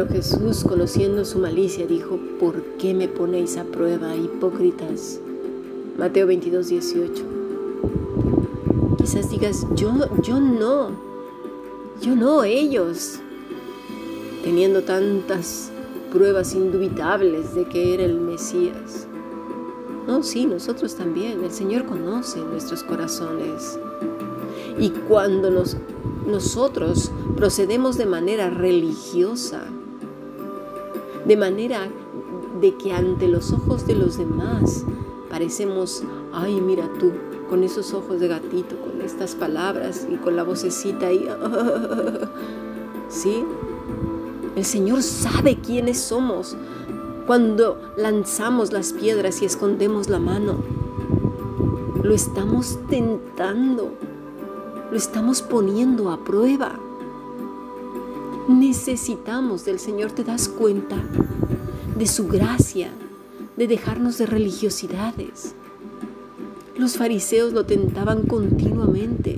Pero Jesús, conociendo su malicia, dijo, ¿por qué me ponéis a prueba, hipócritas? Mateo 22, 18. Quizás digas, yo, yo no, yo no, ellos, teniendo tantas pruebas indubitables de que era el Mesías. No, sí, nosotros también. El Señor conoce nuestros corazones. Y cuando nos, nosotros procedemos de manera religiosa, de manera de que ante los ojos de los demás parecemos, ay, mira tú, con esos ojos de gatito, con estas palabras y con la vocecita ahí, ¿sí? El Señor sabe quiénes somos cuando lanzamos las piedras y escondemos la mano. Lo estamos tentando, lo estamos poniendo a prueba. Necesitamos del Señor, ¿te das cuenta? De su gracia, de dejarnos de religiosidades. Los fariseos lo tentaban continuamente.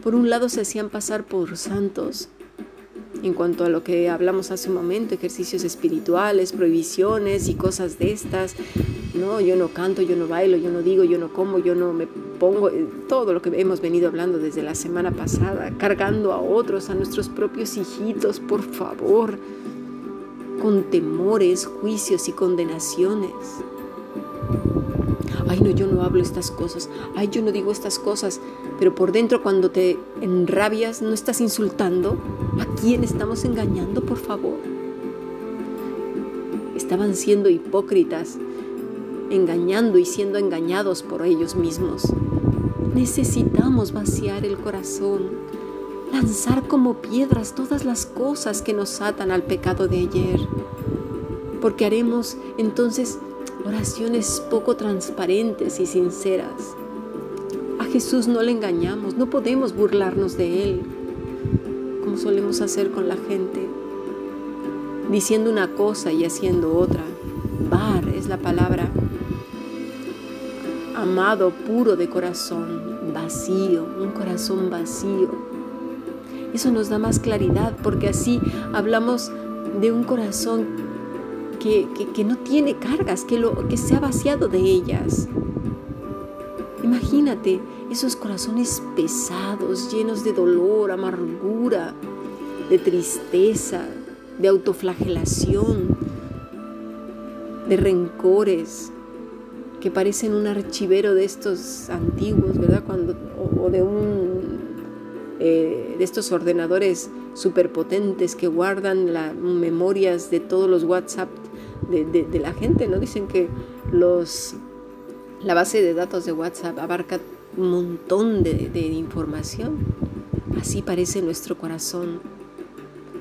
Por un lado se hacían pasar por santos en cuanto a lo que hablamos hace un momento, ejercicios espirituales, prohibiciones y cosas de estas. No, yo no canto, yo no bailo, yo no digo, yo no como, yo no me eh, todo lo que hemos venido hablando desde la semana pasada, cargando a otros, a nuestros propios hijitos, por favor, con temores, juicios y condenaciones. Ay, no, yo no hablo estas cosas. Ay, yo no digo estas cosas. Pero por dentro cuando te enrabias, ¿no estás insultando? ¿A quién estamos engañando, por favor? Estaban siendo hipócritas, engañando y siendo engañados por ellos mismos. Necesitamos vaciar el corazón, lanzar como piedras todas las cosas que nos atan al pecado de ayer, porque haremos entonces oraciones poco transparentes y sinceras. A Jesús no le engañamos, no podemos burlarnos de Él, como solemos hacer con la gente, diciendo una cosa y haciendo otra. Bar es la palabra. Amado, puro de corazón, vacío, un corazón vacío. Eso nos da más claridad porque así hablamos de un corazón que, no tiene cargas, que, lo, que se ha vaciado de ellas. Imagínate esos corazones pesados, llenos de dolor, amargura, de tristeza, de autoflagelación, de rencores, que parecen un archivero de estos antiguos, ¿verdad? Cuando, o, de un eh, de estos ordenadores superpotentes que guardan las memorias de todos los WhatsApp de, la gente, ¿no? Dicen que los, la base de datos de WhatsApp abarca un montón de, de información. Así parece nuestro corazón,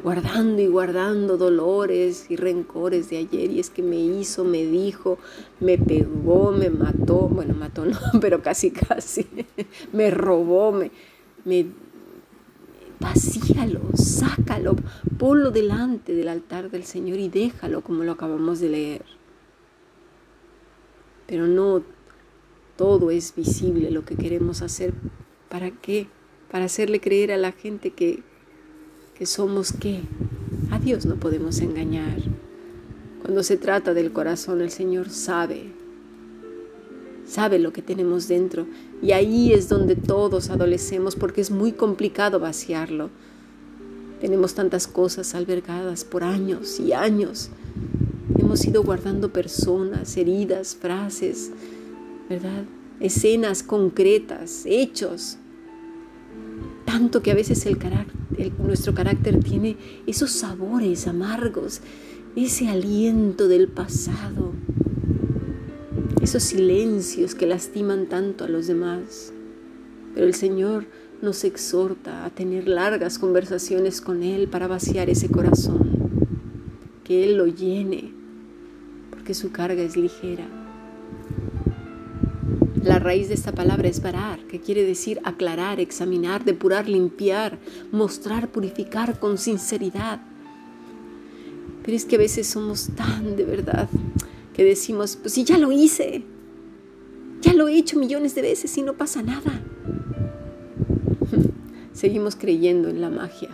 guardando y guardando dolores y rencores de ayer. Y es que me hizo, me dijo, me pegó, me mató, bueno, mató no, pero casi casi, me robó, me, me vacíalo, sácalo, ponlo delante del altar del Señor y déjalo como lo acabamos de leer. Pero no todo es visible lo que queremos hacer. ¿Para qué? Para hacerle creer a la gente que, somos qué. A Dios no podemos engañar. Cuando se trata del corazón, el Señor sabe sabe lo que tenemos dentro. Y ahí es donde todos adolecemos porque es muy complicado vaciarlo. Tenemos tantas cosas albergadas por años y años. Hemos ido guardando personas, heridas, frases, ¿verdad? Escenas concretas, hechos. Tanto que a veces nuestro carácter tiene esos sabores amargos, ese aliento del pasado esos silencios que lastiman tanto a los demás. Pero el Señor nos exhorta a tener largas conversaciones con Él para vaciar ese corazón, que Él lo llene, porque su carga es ligera. La raíz de esta palabra es varar, que quiere decir aclarar, examinar, depurar, limpiar, mostrar, purificar con sinceridad. Pero es que a veces somos tan de verdad que decimos, pues si ya lo hice, ya lo he hecho millones de veces y no pasa nada. Seguimos creyendo en la magia.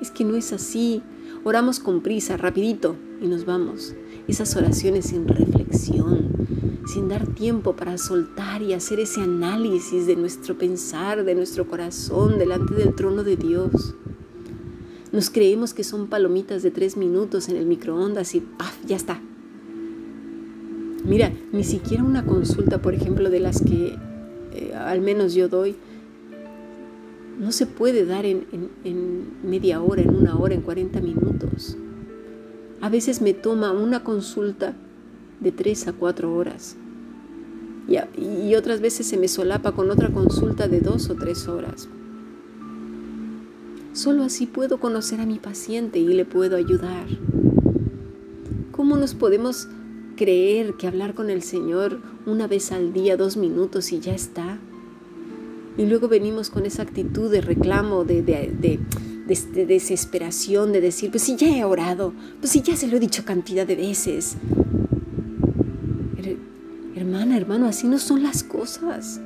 Es que no es así. Oramos con prisa, rapidito, y nos vamos. Esas oraciones sin reflexión, sin dar tiempo para soltar y hacer ese análisis de nuestro pensar, de nuestro corazón delante del trono de Dios. Nos creemos que son palomitas de tres minutos en el microondas y ¡paf! ya está. Mira, ni siquiera una consulta, por ejemplo, de las que eh, al menos yo doy, no se puede dar en, media hora, en una hora, en 40 minutos. A veces me toma una consulta de tres a cuatro horas. Y, otras veces se me solapa con otra consulta de dos o tres horas. Solo así puedo conocer a mi paciente y le puedo ayudar. ¿Cómo nos podemos creer que hablar con el Señor una vez al día, dos minutos y ya está? Y luego venimos con esa actitud de reclamo, de, de, desesperación, de decir, pues si ya he orado, pues si ya se lo he dicho cantidad de veces. Hermano, así no son las cosas.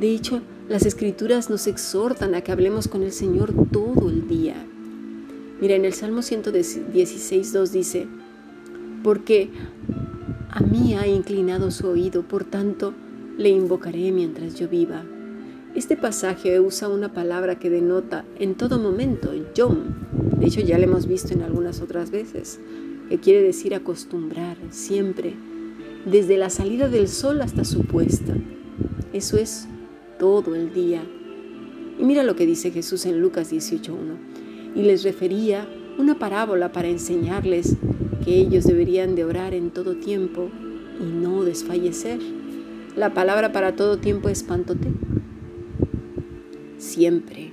De hecho, las escrituras nos exhortan a que hablemos con el Señor todo el día. Mira, en el Salmo 116, 2 dice, porque a mí ha inclinado su oído, por tanto, le invocaré mientras yo viva. Este pasaje usa una palabra que denota en todo momento, yom. De hecho, ya lo hemos visto en algunas otras veces, que quiere decir acostumbrar, siempre, desde la salida del sol hasta su puesta. Eso es todo el día. Y mira lo que dice Jesús en Lucas 18.1. Y les refería una parábola para enseñarles que ellos deberían de orar en todo tiempo y no desfallecer. La palabra para todo tiempo es pantote. Siempre,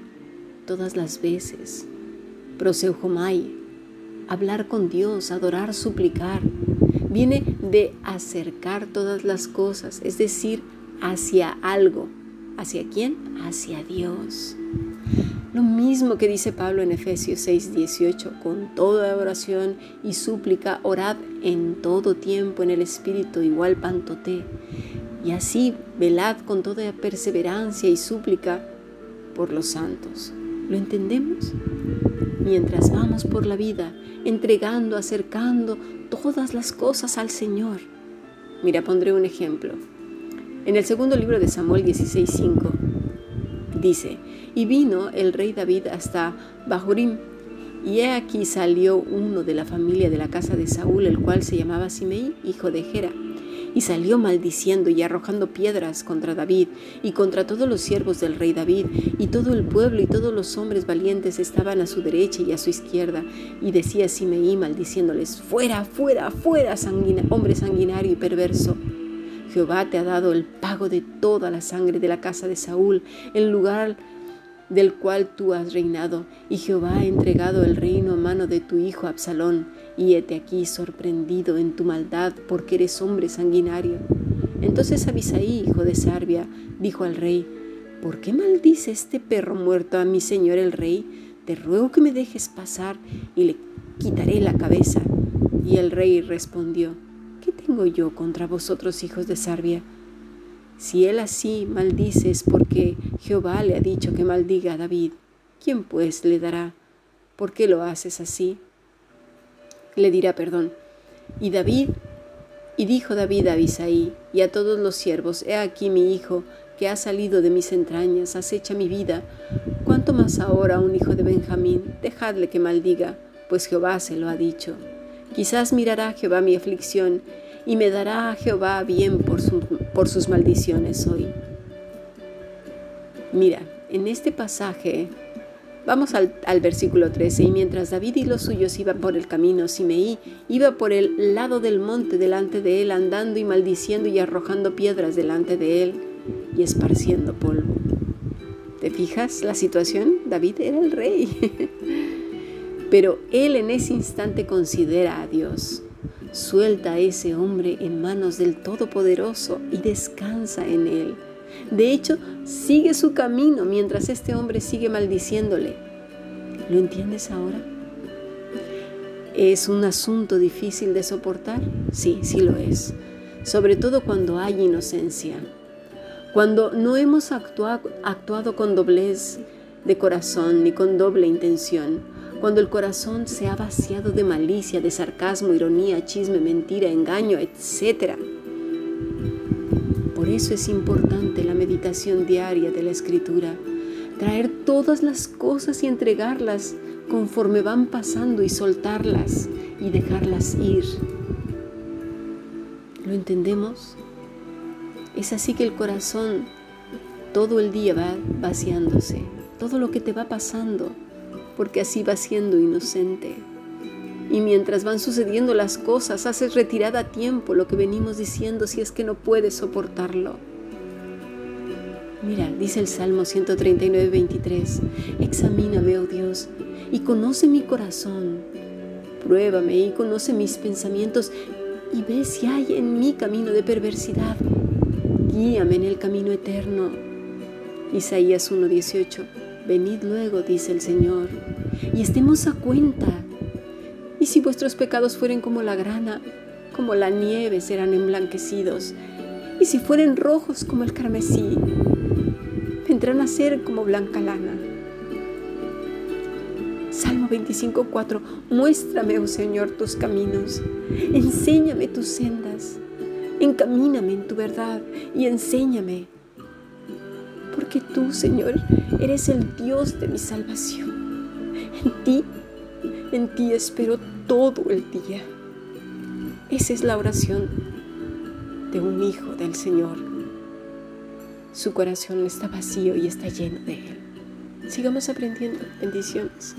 todas las veces. Proseujomai, hablar con Dios, adorar, suplicar. Viene de acercar todas las cosas, es decir, hacia algo. ¿Hacia quién? Hacia Dios. Lo mismo que dice Pablo en Efesios 6, 18, con toda oración y súplica, orad en todo tiempo en el Espíritu, igual pantote y así velad con toda perseverancia y súplica por los santos. ¿Lo entendemos? Mientras vamos por la vida, entregando, acercando todas las cosas al Señor. Mira, pondré un ejemplo. En el segundo libro de Samuel 16:5 dice, y vino el rey David hasta Bahurim, y he aquí salió uno de la familia de la casa de Saúl, el cual se llamaba Simei, hijo de Gera y salió maldiciendo y arrojando piedras contra David y contra todos los siervos del rey David, y todo el pueblo y todos los hombres valientes estaban a su derecha y a su izquierda, y decía Simeí maldiciéndoles, fuera, fuera, fuera, hombre sanguinario y perverso. Jehová te ha dado el pago de toda la sangre de la casa de Saúl, en lugar del cual tú has reinado, y Jehová ha entregado el reino a mano de tu hijo Absalón, y hete aquí sorprendido en tu maldad, porque eres hombre sanguinario. Entonces Abisaí, hijo de Sarbia, dijo al rey, ¿por qué maldice este perro muerto a mi señor el rey? Te ruego que me dejes pasar y le quitaré la cabeza. Y el rey respondió, ¿qué tengo yo contra vosotros, hijos de Sarbia? Si él así maldice es porque Jehová le ha dicho que maldiga a David. ¿Quién pues le dará? ¿Por qué lo haces así? Le dirá perdón. Y David, y dijo David a Abisaí y a todos los siervos, he aquí mi hijo, que ha salido de mis entrañas, acecha mi vida. ¿Cuánto más ahora un hijo de Benjamín? Dejadle que maldiga, pues Jehová se lo ha dicho. Quizás mirará Jehová mi aflicción y me dará a Jehová bien por, por sus maldiciones hoy. Mira, en este pasaje, vamos al, versículo 13, y mientras David y los suyos iban por el camino, Simeí iba por el lado del monte delante de él, andando y maldiciendo y arrojando piedras delante de él y esparciendo polvo. ¿Te fijas la situación? David era el rey. Pero él en ese instante considera a Dios. Suelta a ese hombre en manos del Todopoderoso y descansa en él. De hecho, sigue su camino mientras este hombre sigue maldiciéndole. ¿Lo entiendes ahora? ¿Es un asunto difícil de soportar? Sí, sí lo es. Sobre todo cuando hay inocencia. Cuando no hemos actuado, actuado con doblez de corazón ni con doble intención cuando el corazón se ha vaciado de malicia, de sarcasmo, ironía, chisme, mentira, engaño, etc. Por eso es importante la meditación diaria de la escritura, traer todas las cosas y entregarlas conforme van pasando y soltarlas y dejarlas ir. ¿Lo entendemos? Es así que el corazón todo el día va vaciándose, todo lo que te va pasando, porque así va siendo inocente. Y mientras van sucediendo las cosas, haces retirada a tiempo lo que venimos diciendo si es que no puedes soportarlo. Mira, dice el Salmo 139, 23, examíname, oh Dios, y conoce mi corazón. Pruébame y conoce mis pensamientos y ve si hay en mí camino de perversidad. Guíame en el camino eterno. Isaías 1:18. Venid luego, dice el Señor, y estemos a cuenta. Y si vuestros pecados fueren como la grana, como la nieve serán emblanquecidos. Y si fueren rojos como el carmesí, vendrán a ser como blanca lana. Salmo 25:4 Muéstrame, oh Señor, tus caminos, enséñame tus sendas, encamíname en tu verdad y enséñame. Porque tú, Señor, eres el Dios de mi salvación. En ti, en ti espero todo el día. Esa es la oración de un hijo del Señor. Su corazón está vacío y está lleno de Él. Sigamos aprendiendo. Bendiciones.